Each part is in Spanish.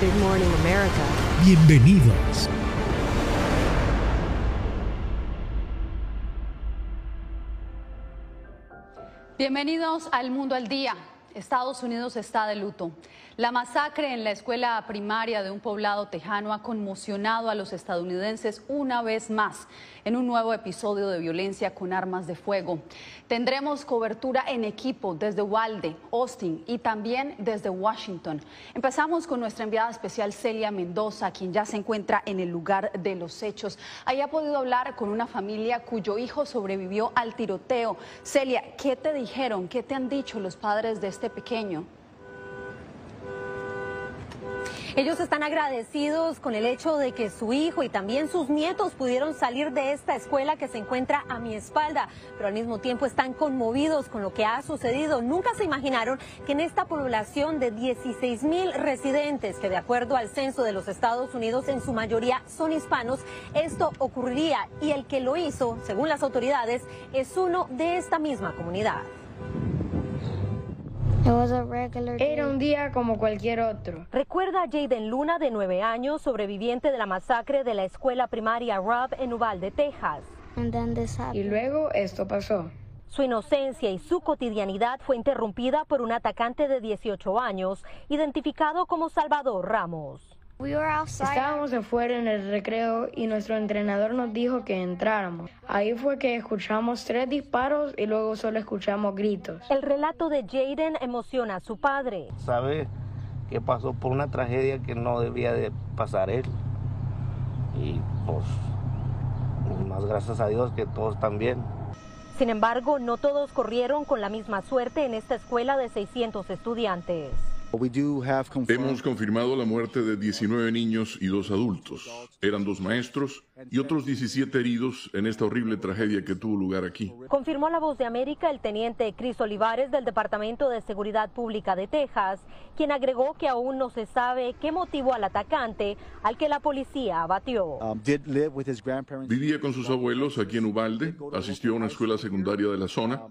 Good morning, America. Bienvenidos. Bienvenidos al Mundo al Día. Estados Unidos está de luto. La masacre en la escuela primaria de un poblado tejano ha conmocionado a los estadounidenses una vez más en un nuevo episodio de violencia con armas de fuego. Tendremos cobertura en equipo desde Walde, Austin y también desde Washington. Empezamos con nuestra enviada especial Celia Mendoza, quien ya se encuentra en el lugar de los hechos. Ahí ha podido hablar con una familia cuyo hijo sobrevivió al tiroteo. Celia, ¿qué te dijeron? ¿Qué te han dicho los padres de este pequeño? Ellos están agradecidos con el hecho de que su hijo y también sus nietos pudieron salir de esta escuela que se encuentra a mi espalda, pero al mismo tiempo están conmovidos con lo que ha sucedido. Nunca se imaginaron que en esta población de 16 mil residentes, que de acuerdo al censo de los Estados Unidos en su mayoría son hispanos, esto ocurriría y el que lo hizo, según las autoridades, es uno de esta misma comunidad. Era un día como cualquier otro. Recuerda a Jaden Luna, de nueve años, sobreviviente de la masacre de la escuela primaria Rob en Uvalde, Texas. Y luego esto pasó. Su inocencia y su cotidianidad fue interrumpida por un atacante de 18 años, identificado como Salvador Ramos. Estábamos afuera en el recreo y nuestro entrenador nos dijo que entráramos. Ahí fue que escuchamos tres disparos y luego solo escuchamos gritos. El relato de Jaden emociona a su padre. Sabe que pasó por una tragedia que no debía de pasar él. Y pues, más gracias a Dios que todos están bien. Sin embargo, no todos corrieron con la misma suerte en esta escuela de 600 estudiantes. Hemos confirmado la muerte de 19 niños y dos adultos. Eran dos maestros y otros 17 heridos en esta horrible tragedia que tuvo lugar aquí. Confirmó la voz de América el teniente Cris Olivares del Departamento de Seguridad Pública de Texas, quien agregó que aún no se sabe qué motivó al atacante al que la policía abatió. Um, Vivía con sus abuelos aquí en Ubalde, asistió a una escuela secundaria de la zona.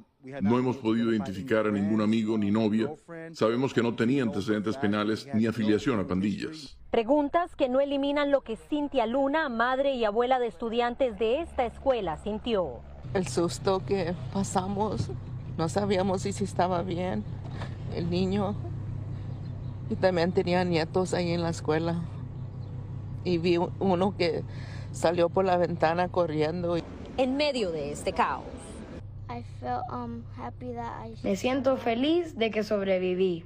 No hemos podido identificar a ningún amigo ni novia. Sabemos que no tenía antecedentes penales ni afiliación a pandillas. Preguntas que no eliminan lo que Cintia Luna, madre y abuela de estudiantes de esta escuela, sintió. El susto que pasamos, no sabíamos si estaba bien el niño. Y también tenía nietos ahí en la escuela. Y vi uno que salió por la ventana corriendo. En medio de este caos Um, Me siento feliz de que sobreviví.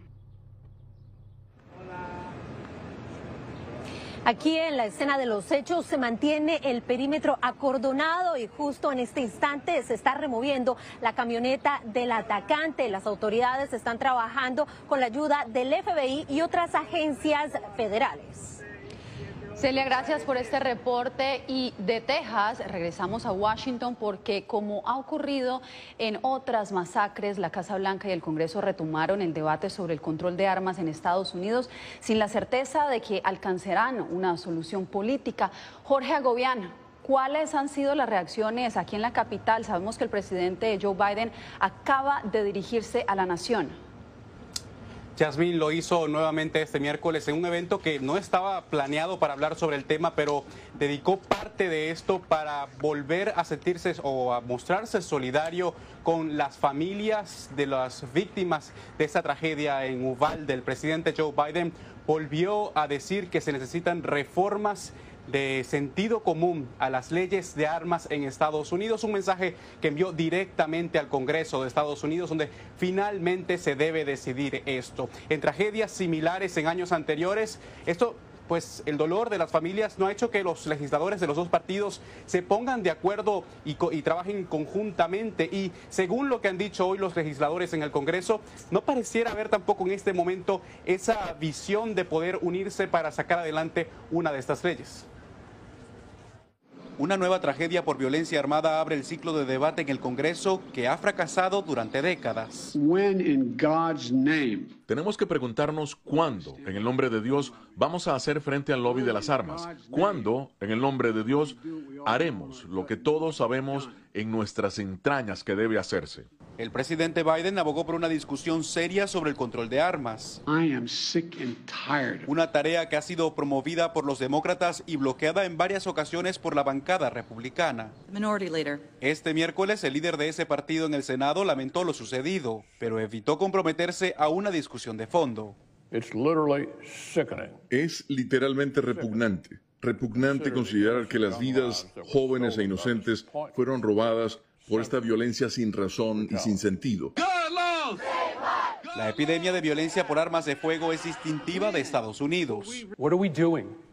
Aquí en la escena de los hechos se mantiene el perímetro acordonado y justo en este instante se está removiendo la camioneta del atacante. Las autoridades están trabajando con la ayuda del FBI y otras agencias federales. Celia, gracias por este reporte. Y de Texas regresamos a Washington porque como ha ocurrido en otras masacres, la Casa Blanca y el Congreso retomaron el debate sobre el control de armas en Estados Unidos sin la certeza de que alcanzarán una solución política. Jorge Agobián, ¿Cuáles han sido las reacciones aquí en la capital? Sabemos que el presidente Joe Biden acaba de dirigirse a la nación. Yasmín lo hizo nuevamente este miércoles en un evento que no estaba planeado para hablar sobre el tema, pero dedicó parte de esto para volver a sentirse o a mostrarse solidario con las familias de las víctimas de esta tragedia en Uvalde. El presidente Joe Biden volvió a decir que se necesitan reformas de sentido común a las leyes de armas en Estados Unidos, un mensaje que envió directamente al Congreso de Estados Unidos, donde finalmente se debe decidir esto. En tragedias similares en años anteriores, esto pues el dolor de las familias no ha hecho que los legisladores de los dos partidos se pongan de acuerdo y, y trabajen conjuntamente. Y según lo que han dicho hoy los legisladores en el Congreso, no pareciera haber tampoco en este momento esa visión de poder unirse para sacar adelante una de estas leyes. Una nueva tragedia por violencia armada abre el ciclo de debate en el Congreso que ha fracasado durante décadas. Tenemos que preguntarnos cuándo, en el nombre de Dios, vamos a hacer frente al lobby de las armas. ¿Cuándo, en el nombre de Dios, haremos lo que todos sabemos en nuestras entrañas que debe hacerse? El presidente Biden abogó por una discusión seria sobre el control de armas. Una tarea que ha sido promovida por los demócratas y bloqueada en varias ocasiones por la bancada republicana. Este miércoles el líder de ese partido en el Senado lamentó lo sucedido, pero evitó comprometerse a una discusión de fondo. Es literalmente repugnante. Repugnante considerar que las vidas jóvenes e inocentes fueron robadas por esta violencia sin razón y sin sentido. La epidemia de violencia por armas de fuego es distintiva de Estados Unidos.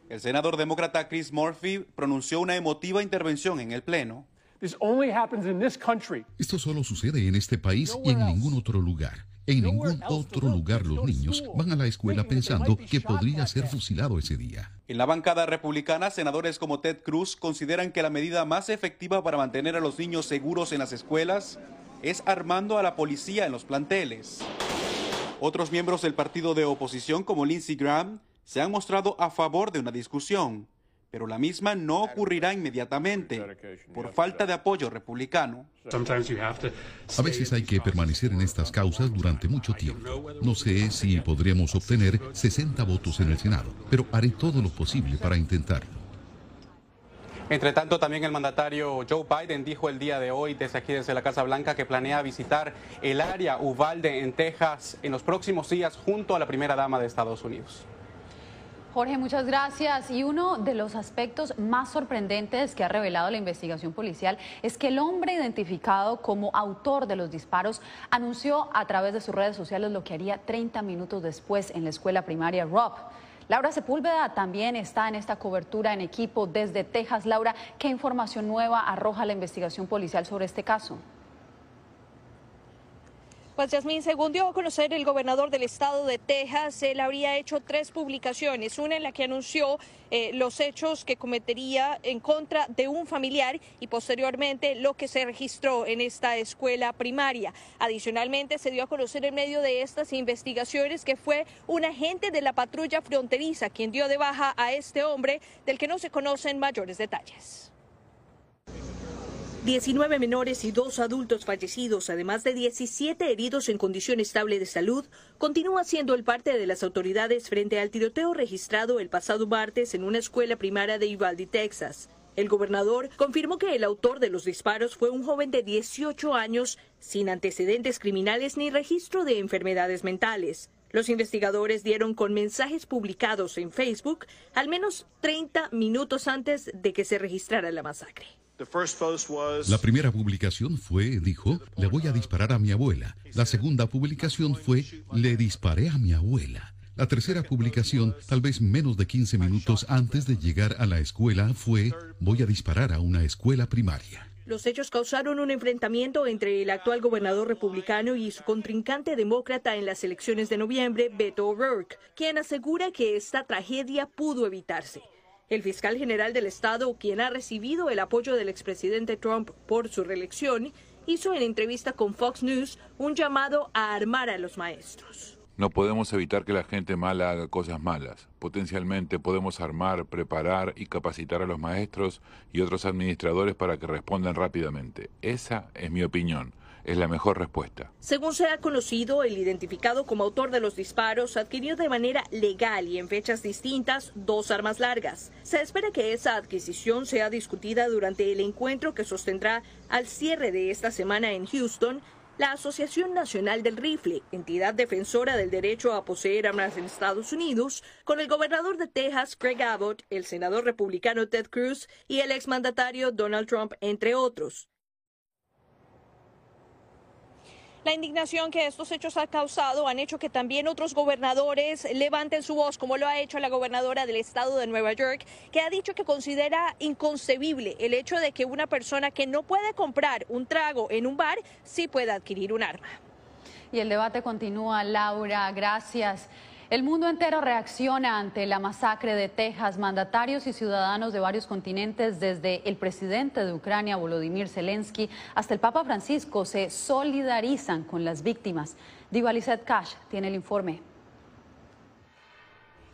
El senador demócrata Chris Murphy pronunció una emotiva intervención en el Pleno. Esto solo sucede en este país y en ningún otro lugar. En ningún otro lugar los niños van a la escuela pensando que podría ser fusilado ese día. En la bancada republicana, senadores como Ted Cruz consideran que la medida más efectiva para mantener a los niños seguros en las escuelas es armando a la policía en los planteles. Otros miembros del partido de oposición, como Lindsey Graham, se han mostrado a favor de una discusión pero la misma no ocurrirá inmediatamente por falta de apoyo republicano. A veces hay que permanecer en estas causas durante mucho tiempo. No sé si podremos obtener 60 votos en el Senado, pero haré todo lo posible para intentarlo. Entre tanto, también el mandatario Joe Biden dijo el día de hoy desde aquí, desde la Casa Blanca, que planea visitar el área Uvalde en Texas en los próximos días junto a la primera dama de Estados Unidos. Jorge, muchas gracias. Y uno de los aspectos más sorprendentes que ha revelado la investigación policial es que el hombre identificado como autor de los disparos anunció a través de sus redes sociales lo que haría 30 minutos después en la escuela primaria Rob. Laura Sepúlveda también está en esta cobertura en equipo desde Texas. Laura, ¿qué información nueva arroja la investigación policial sobre este caso? Pues Yasmín, según dio a conocer el gobernador del estado de Texas, él habría hecho tres publicaciones, una en la que anunció eh, los hechos que cometería en contra de un familiar y posteriormente lo que se registró en esta escuela primaria. Adicionalmente, se dio a conocer en medio de estas investigaciones que fue un agente de la patrulla fronteriza quien dio de baja a este hombre del que no se conocen mayores detalles. 19 menores y dos adultos fallecidos, además de 17 heridos en condición estable de salud, continúa siendo el parte de las autoridades frente al tiroteo registrado el pasado martes en una escuela primaria de Uvalde, Texas. El gobernador confirmó que el autor de los disparos fue un joven de 18 años sin antecedentes criminales ni registro de enfermedades mentales. Los investigadores dieron con mensajes publicados en Facebook al menos 30 minutos antes de que se registrara la masacre. La primera publicación fue, dijo, le voy a disparar a mi abuela. La segunda publicación fue, le disparé a mi abuela. La tercera publicación, tal vez menos de 15 minutos antes de llegar a la escuela, fue, voy a disparar a una escuela primaria. Los hechos causaron un enfrentamiento entre el actual gobernador republicano y su contrincante demócrata en las elecciones de noviembre, Beto O'Rourke, quien asegura que esta tragedia pudo evitarse. El fiscal general del Estado, quien ha recibido el apoyo del expresidente Trump por su reelección, hizo en entrevista con Fox News un llamado a armar a los maestros. No podemos evitar que la gente mala haga cosas malas. Potencialmente podemos armar, preparar y capacitar a los maestros y otros administradores para que respondan rápidamente. Esa es mi opinión es la mejor respuesta. Según se ha conocido, el identificado como autor de los disparos adquirió de manera legal y en fechas distintas dos armas largas. Se espera que esa adquisición sea discutida durante el encuentro que sostendrá al cierre de esta semana en Houston la Asociación Nacional del Rifle, entidad defensora del derecho a poseer armas en Estados Unidos, con el gobernador de Texas, Greg Abbott, el senador republicano Ted Cruz y el exmandatario Donald Trump, entre otros. La indignación que estos hechos han causado han hecho que también otros gobernadores levanten su voz, como lo ha hecho la gobernadora del estado de Nueva York, que ha dicho que considera inconcebible el hecho de que una persona que no puede comprar un trago en un bar sí pueda adquirir un arma. Y el debate continúa, Laura, gracias. El mundo entero reacciona ante la masacre de Texas. Mandatarios y ciudadanos de varios continentes, desde el presidente de Ucrania, Volodymyr Zelensky, hasta el Papa Francisco, se solidarizan con las víctimas. Diva Lizette Cash tiene el informe.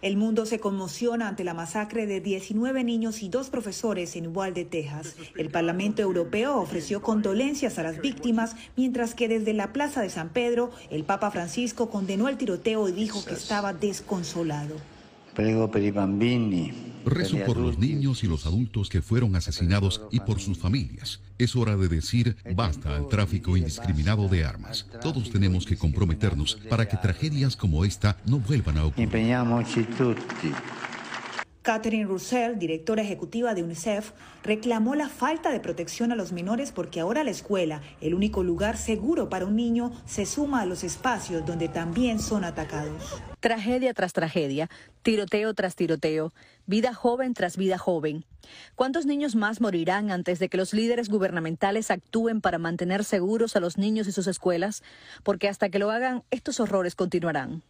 El mundo se conmociona ante la masacre de 19 niños y dos profesores en Uvalde, Texas. El Parlamento Europeo ofreció condolencias a las víctimas, mientras que desde la Plaza de San Pedro, el Papa Francisco condenó el tiroteo y dijo que estaba desconsolado. Prego per i bambini. Rezo por los niños y los adultos que fueron asesinados y por sus familias. Es hora de decir basta al tráfico indiscriminado de armas. Todos tenemos que comprometernos para que tragedias como esta no vuelvan a ocurrir. Catherine Russell, directora ejecutiva de UNICEF, reclamó la falta de protección a los menores porque ahora la escuela, el único lugar seguro para un niño, se suma a los espacios donde también son atacados. Tragedia tras tragedia, tiroteo tras tiroteo, vida joven tras vida joven. ¿Cuántos niños más morirán antes de que los líderes gubernamentales actúen para mantener seguros a los niños y sus escuelas? Porque hasta que lo hagan, estos horrores continuarán.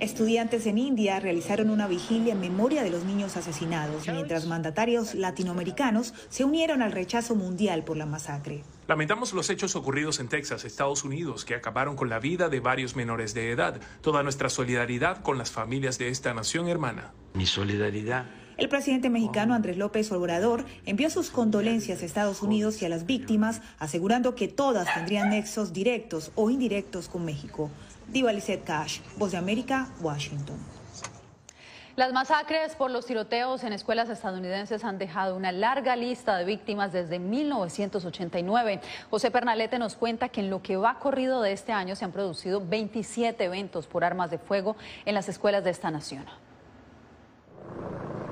Estudiantes en India realizaron una vigilia en memoria de los niños asesinados, mientras mandatarios latinoamericanos se unieron al rechazo mundial por la masacre. Lamentamos los hechos ocurridos en Texas, Estados Unidos, que acabaron con la vida de varios menores de edad. Toda nuestra solidaridad con las familias de esta nación hermana. Mi solidaridad el presidente mexicano Andrés López Obrador envió sus condolencias a Estados Unidos y a las víctimas, asegurando que todas tendrían nexos directos o indirectos con México. Diva Cash, Voz de América, Washington. Las masacres por los tiroteos en escuelas estadounidenses han dejado una larga lista de víctimas desde 1989. José Pernalete nos cuenta que en lo que va corrido de este año se han producido 27 eventos por armas de fuego en las escuelas de esta nación.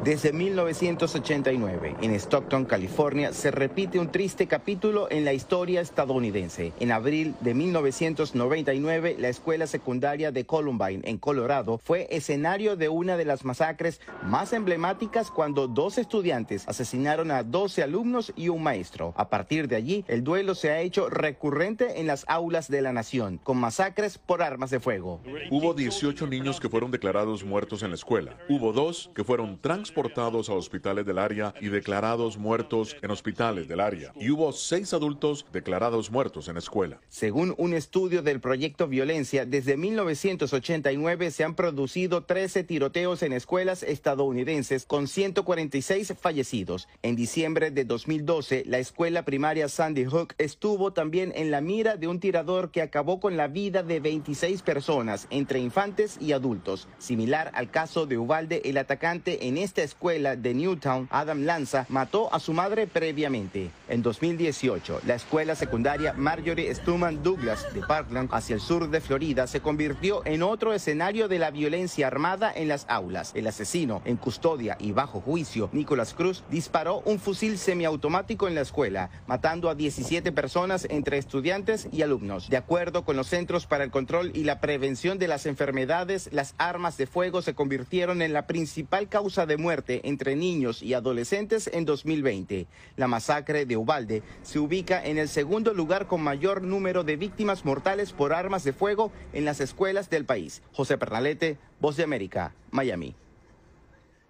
Desde 1989, en Stockton, California, se repite un triste capítulo en la historia estadounidense. En abril de 1999, la escuela secundaria de Columbine, en Colorado, fue escenario de una de las masacres más emblemáticas cuando dos estudiantes asesinaron a 12 alumnos y un maestro. A partir de allí, el duelo se ha hecho recurrente en las aulas de la nación, con masacres por armas de fuego. Hubo 18 niños que fueron declarados muertos en la escuela. Hubo dos que fueron transportados transportados a hospitales del área y declarados muertos en hospitales del área. Y hubo seis adultos declarados muertos en escuela. Según un estudio del proyecto Violencia, desde 1989 se han producido 13 tiroteos en escuelas estadounidenses con 146 fallecidos. En diciembre de 2012, la escuela primaria Sandy Hook estuvo también en la mira de un tirador que acabó con la vida de 26 personas, entre infantes y adultos. Similar al caso de Uvalde, el atacante en esta escuela de Newtown, Adam Lanza, mató a su madre previamente. En 2018, la escuela secundaria Marjorie Stuman Douglas de Parkland, hacia el sur de Florida, se convirtió en otro escenario de la violencia armada en las aulas. El asesino, en custodia y bajo juicio, Nicholas Cruz, disparó un fusil semiautomático en la escuela, matando a 17 personas entre estudiantes y alumnos. De acuerdo con los Centros para el Control y la Prevención de las Enfermedades, las armas de fuego se convirtieron en la principal causa de muerte entre niños y adolescentes en 2020. La masacre de Ubalde se ubica en el segundo lugar con mayor número de víctimas mortales por armas de fuego en las escuelas del país. José Pernalete, Voz de América, Miami.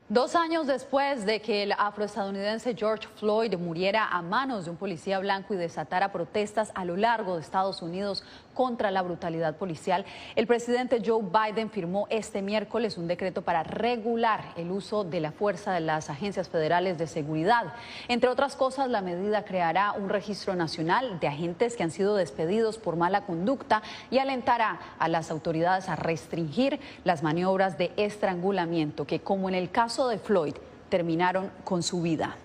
Dos años después de que el afroestadounidense George Floyd muriera a manos de un policía blanco y desatara protestas a lo largo de Estados Unidos contra la brutalidad policial, el presidente Joe Biden firmó este miércoles un decreto para regular el uso de la fuerza de las agencias federales de seguridad. Entre otras cosas, la medida creará un registro nacional de agentes que han sido despedidos por mala conducta y alentará a las autoridades a restringir las maniobras de estrangulamiento que, como en el caso de Floyd terminaron con su vida.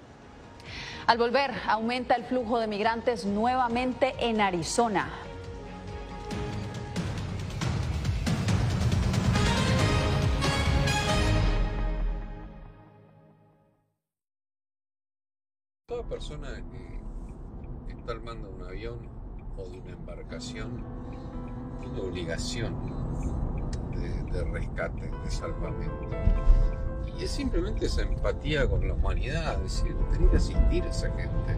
Al volver, aumenta el flujo de migrantes nuevamente en Arizona. Toda persona que está armando un avión o de una embarcación tiene obligación de, rescate, de salvamento. Y es simplemente esa empatía con la humanidad, es decir, tener que asistir a esa gente.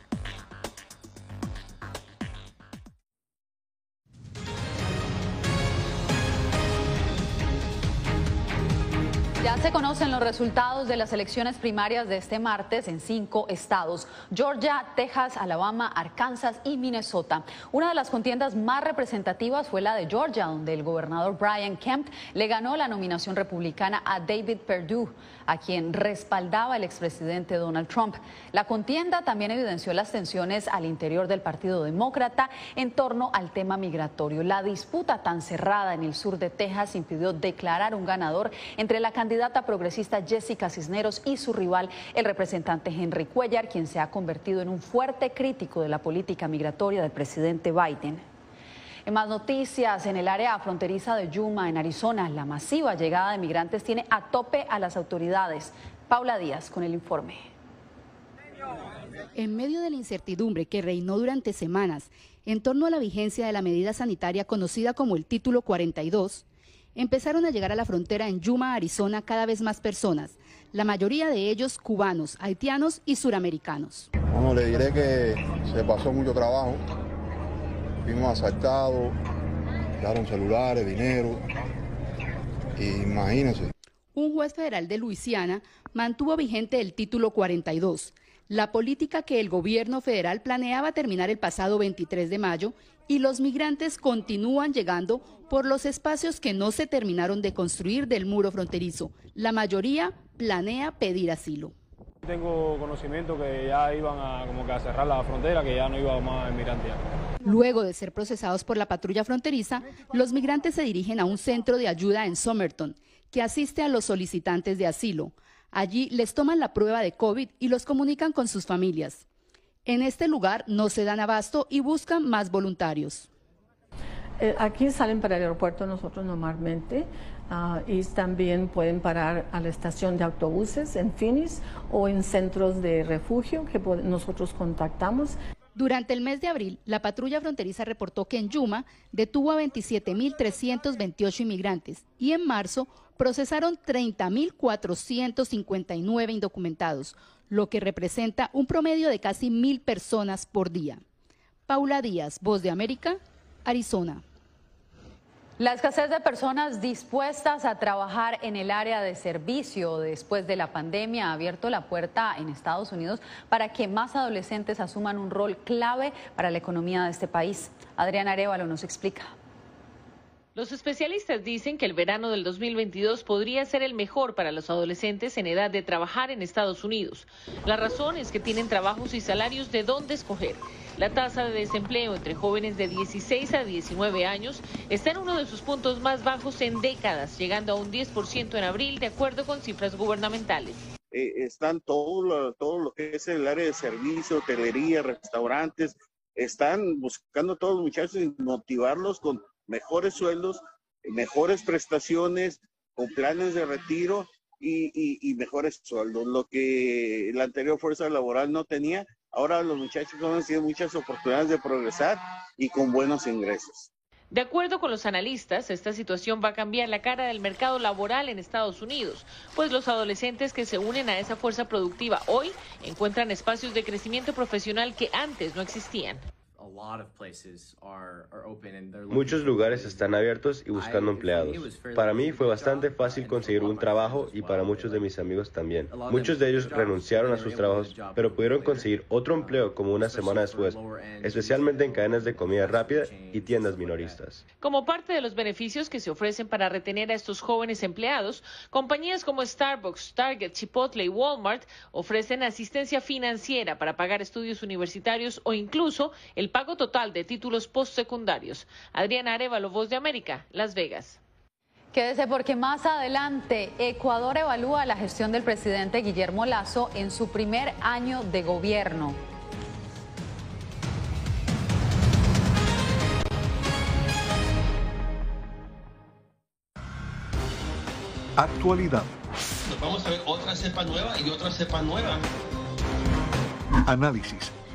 Se conocen los resultados de las elecciones primarias de este martes en cinco estados, Georgia, Texas, Alabama, Arkansas y Minnesota. Una de las contiendas más representativas fue la de Georgia, donde el gobernador Brian Kemp le ganó la nominación republicana a David Perdue, a quien respaldaba el expresidente Donald Trump. La contienda también evidenció las tensiones al interior del Partido Demócrata en torno al tema migratorio. La disputa tan cerrada en el sur de Texas impidió declarar un ganador entre la candidata progresista Jessica Cisneros y su rival, el representante Henry Cuellar, quien se ha convertido en un fuerte crítico de la política migratoria del presidente Biden. En más noticias, en el área fronteriza de Yuma, en Arizona, la masiva llegada de migrantes tiene a tope a las autoridades. Paula Díaz con el informe. En medio de la incertidumbre que reinó durante semanas en torno a la vigencia de la medida sanitaria conocida como el Título 42, empezaron a llegar a la frontera en Yuma, Arizona, cada vez más personas, la mayoría de ellos cubanos, haitianos y suramericanos. Bueno, le diré que se pasó mucho trabajo, fuimos asaltados, daron celulares, dinero, imagínense. Un juez federal de Luisiana mantuvo vigente el título 42, la política que el gobierno federal planeaba terminar el pasado 23 de mayo y los migrantes continúan llegando por los espacios que no se terminaron de construir del muro fronterizo. La mayoría planea pedir asilo. Tengo conocimiento que ya iban a, como que a cerrar la frontera, que ya no iba más inmigrantes. Luego de ser procesados por la patrulla fronteriza, los migrantes se dirigen a un centro de ayuda en Somerton, que asiste a los solicitantes de asilo. Allí les toman la prueba de COVID y los comunican con sus familias. En este lugar no se dan abasto y buscan más voluntarios. Eh, aquí salen para el aeropuerto nosotros normalmente ah, y también pueden parar a la estación de autobuses en Phoenix o en centros de refugio que nosotros contactamos. Durante el mes de abril, la patrulla fronteriza reportó que en Yuma detuvo a 27.328 inmigrantes y en marzo procesaron 30.459 indocumentados, lo que representa un promedio de casi mil personas por día. Paula Díaz, Voz de América, Arizona. La escasez de personas dispuestas a trabajar en el área de servicio después de la pandemia ha abierto la puerta en Estados Unidos para que más adolescentes asuman un rol clave para la economía de este país. Adriana Arevalo nos explica. Los especialistas dicen que el verano del 2022 podría ser el mejor para los adolescentes en edad de trabajar en Estados Unidos. La razón es que tienen trabajos y salarios de dónde escoger. La tasa de desempleo entre jóvenes de 16 a 19 años está en uno de sus puntos más bajos en décadas, llegando a un 10% en abril, de acuerdo con cifras gubernamentales. Eh, están todo lo, todo lo que es el área de servicio, hotelería, restaurantes, están buscando a todos los muchachos y motivarlos con mejores sueldos, mejores prestaciones, con planes de retiro y, mejores sueldos. Lo que la anterior fuerza laboral no tenía, ahora los muchachos han tenido muchas oportunidades de progresar y con buenos ingresos. De acuerdo con los analistas, esta situación va a cambiar la cara del mercado laboral en Estados Unidos, pues los adolescentes que se unen a esa fuerza productiva hoy encuentran espacios de crecimiento profesional que antes no existían. Muchos lugares están abiertos y buscando empleados. Para mí fue bastante fácil conseguir un trabajo y para muchos de mis amigos también. Muchos de ellos renunciaron a sus trabajos, pero pudieron conseguir otro empleo como una semana después, especialmente en cadenas de comida rápida y tiendas minoristas. Como parte de los beneficios que se ofrecen para retener a estos jóvenes empleados, compañías como Starbucks, Target, Chipotle y Walmart ofrecen asistencia financiera para pagar estudios universitarios o incluso el pago total de títulos postsecundarios. Adriana Arevalo, Voz de América, Las Vegas. Quédese porque más adelante Ecuador evalúa la gestión del presidente Guillermo Lazo en su primer año de gobierno. Actualidad. vamos a ver otra cepa nueva y otra cepa nueva. Análisis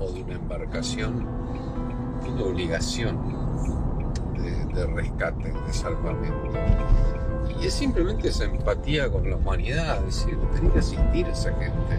o de una embarcación tiene obligación de, rescate, de salvamento. Y es simplemente esa empatía con la humanidad, es decir, tener que asistir a esa gente.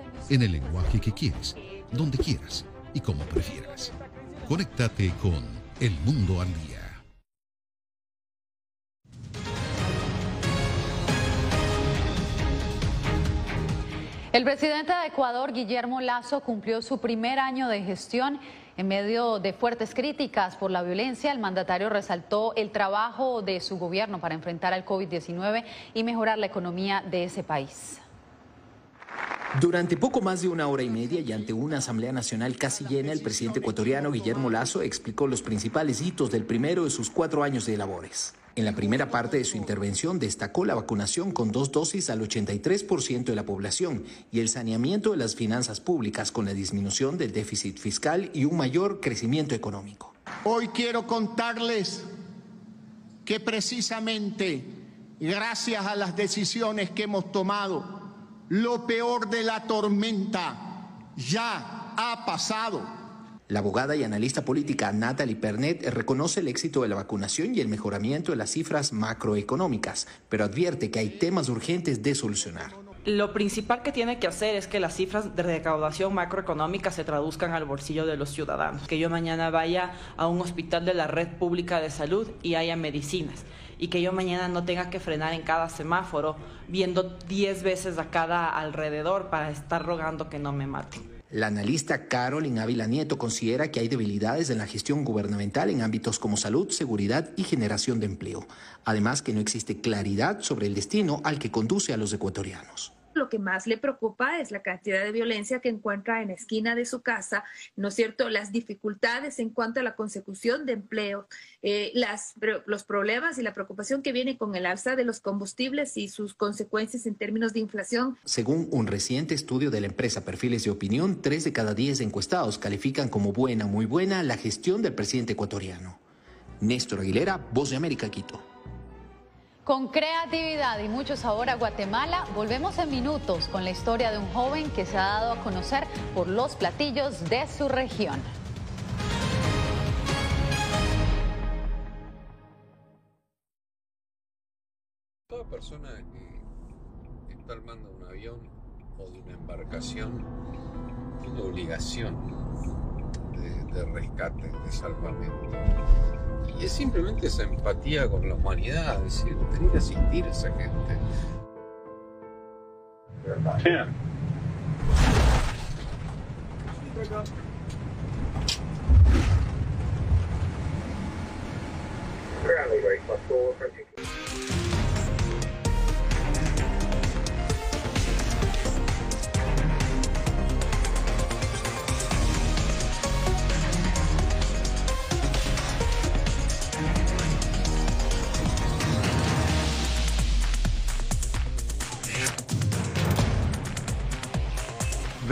en el lenguaje que quieres, donde quieras y como prefieras. Conéctate con El Mundo al Día. El presidente de Ecuador, Guillermo Lazo, cumplió su primer año de gestión. En medio de fuertes críticas por la violencia, el mandatario resaltó el trabajo de su gobierno para enfrentar al COVID-19 y mejorar la economía de ese país. Durante poco más de una hora y media y ante una Asamblea Nacional casi llena, el presidente ecuatoriano Guillermo Lazo explicó los principales hitos del primero de sus cuatro años de labores. En la primera parte de su intervención destacó la vacunación con dos dosis al 83% de la población y el saneamiento de las finanzas públicas con la disminución del déficit fiscal y un mayor crecimiento económico. Hoy quiero contarles que precisamente gracias a las decisiones que hemos tomado, lo peor de la tormenta ya ha pasado. La abogada y analista política Natalie Pernet reconoce el éxito de la vacunación y el mejoramiento de las cifras macroeconómicas, pero advierte que hay temas urgentes de solucionar. Lo principal que tiene que hacer es que las cifras de recaudación macroeconómica se traduzcan al bolsillo de los ciudadanos. Que yo mañana vaya a un hospital de la red pública de salud y haya medicinas. Y que yo mañana no tenga que frenar en cada semáforo viendo 10 veces a cada alrededor para estar rogando que no me maten. La analista Carolyn Ávila Nieto considera que hay debilidades en la gestión gubernamental en ámbitos como salud, seguridad y generación de empleo. Además que no existe claridad sobre el destino al que conduce a los ecuatorianos lo que más le preocupa es la cantidad de violencia que encuentra en la esquina de su casa, ¿no es cierto? Las dificultades en cuanto a la consecución de empleo, eh, los problemas y la preocupación que viene con el alza de los combustibles y sus consecuencias en términos de inflación. Según un reciente estudio de la empresa Perfiles de Opinión, tres de cada diez encuestados califican como buena, muy buena la gestión del presidente ecuatoriano. Néstor Aguilera, Voz de América, Quito. Con creatividad y mucho sabor a Guatemala, volvemos en minutos con la historia de un joven que se ha dado a conocer por los platillos de su región. Toda persona que está armando un avión o de una embarcación tiene obligación de, de rescate, de salvamento es simplemente esa empatía con la humanidad, es decir, tener que asistir a esa gente.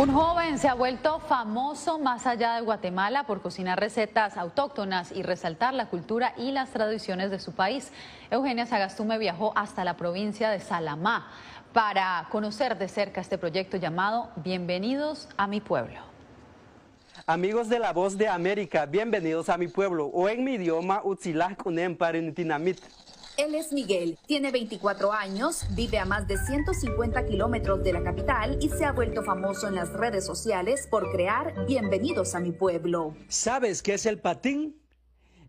Un joven se ha vuelto famoso más allá de Guatemala por cocinar recetas autóctonas y resaltar la cultura y las tradiciones de su país. Eugenia Sagastume viajó hasta la provincia de Salamá para conocer de cerca este proyecto llamado Bienvenidos a mi pueblo. Amigos de la Voz de América, bienvenidos a mi pueblo, o en mi idioma, Utzilaj Kunem. Él es Miguel, tiene 24 años, vive a más de 150 kilómetros de la capital y se ha vuelto famoso en las redes sociales por crear Bienvenidos a mi pueblo. ¿Sabes qué es el patín?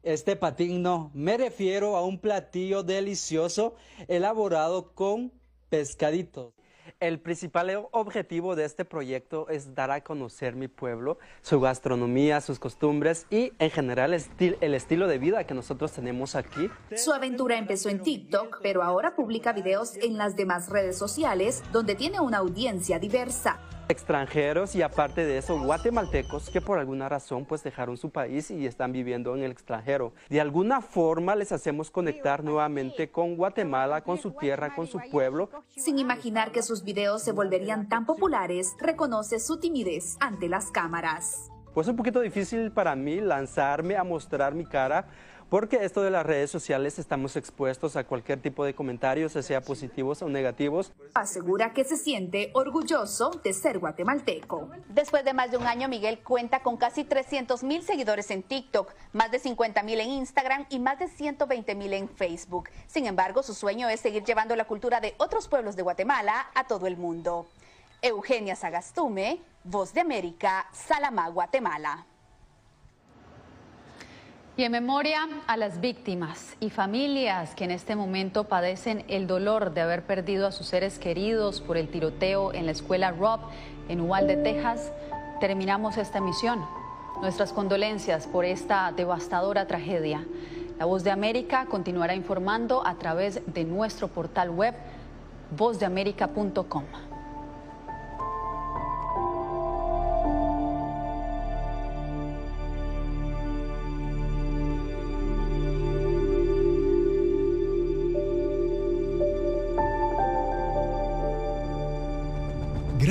Este patín no, me refiero a un platillo delicioso elaborado con pescaditos. El principal objetivo de este proyecto es dar a conocer mi pueblo, su gastronomía, sus costumbres y en general el estilo de vida que nosotros tenemos aquí. Su aventura empezó en TikTok, pero ahora publica videos en las demás redes sociales donde tiene una audiencia diversa extranjeros y aparte de eso guatemaltecos que por alguna razón pues dejaron su país y están viviendo en el extranjero. De alguna forma les hacemos conectar nuevamente con Guatemala, con su tierra, con su pueblo. Sin imaginar que sus videos se volverían tan populares, reconoce su timidez ante las cámaras. Pues es un poquito difícil para mí lanzarme a mostrar mi cara porque esto de las redes sociales estamos expuestos a cualquier tipo de comentarios, sea positivos o negativos. Asegura que se siente orgulloso de ser guatemalteco. Después de más de un año, Miguel cuenta con casi 300 mil seguidores en TikTok, más de 50 mil en Instagram y más de 120 mil en Facebook. Sin embargo, su sueño es seguir llevando la cultura de otros pueblos de Guatemala a todo el mundo. Eugenia Sagastume, Voz de América, Salamá, Guatemala. Y en memoria a las víctimas y familias que en este momento padecen el dolor de haber perdido a sus seres queridos por el tiroteo en la escuela Rob en Uvalde, Texas, terminamos esta emisión. Nuestras condolencias por esta devastadora tragedia. La Voz de América continuará informando a través de nuestro portal web vozdeamerica.com.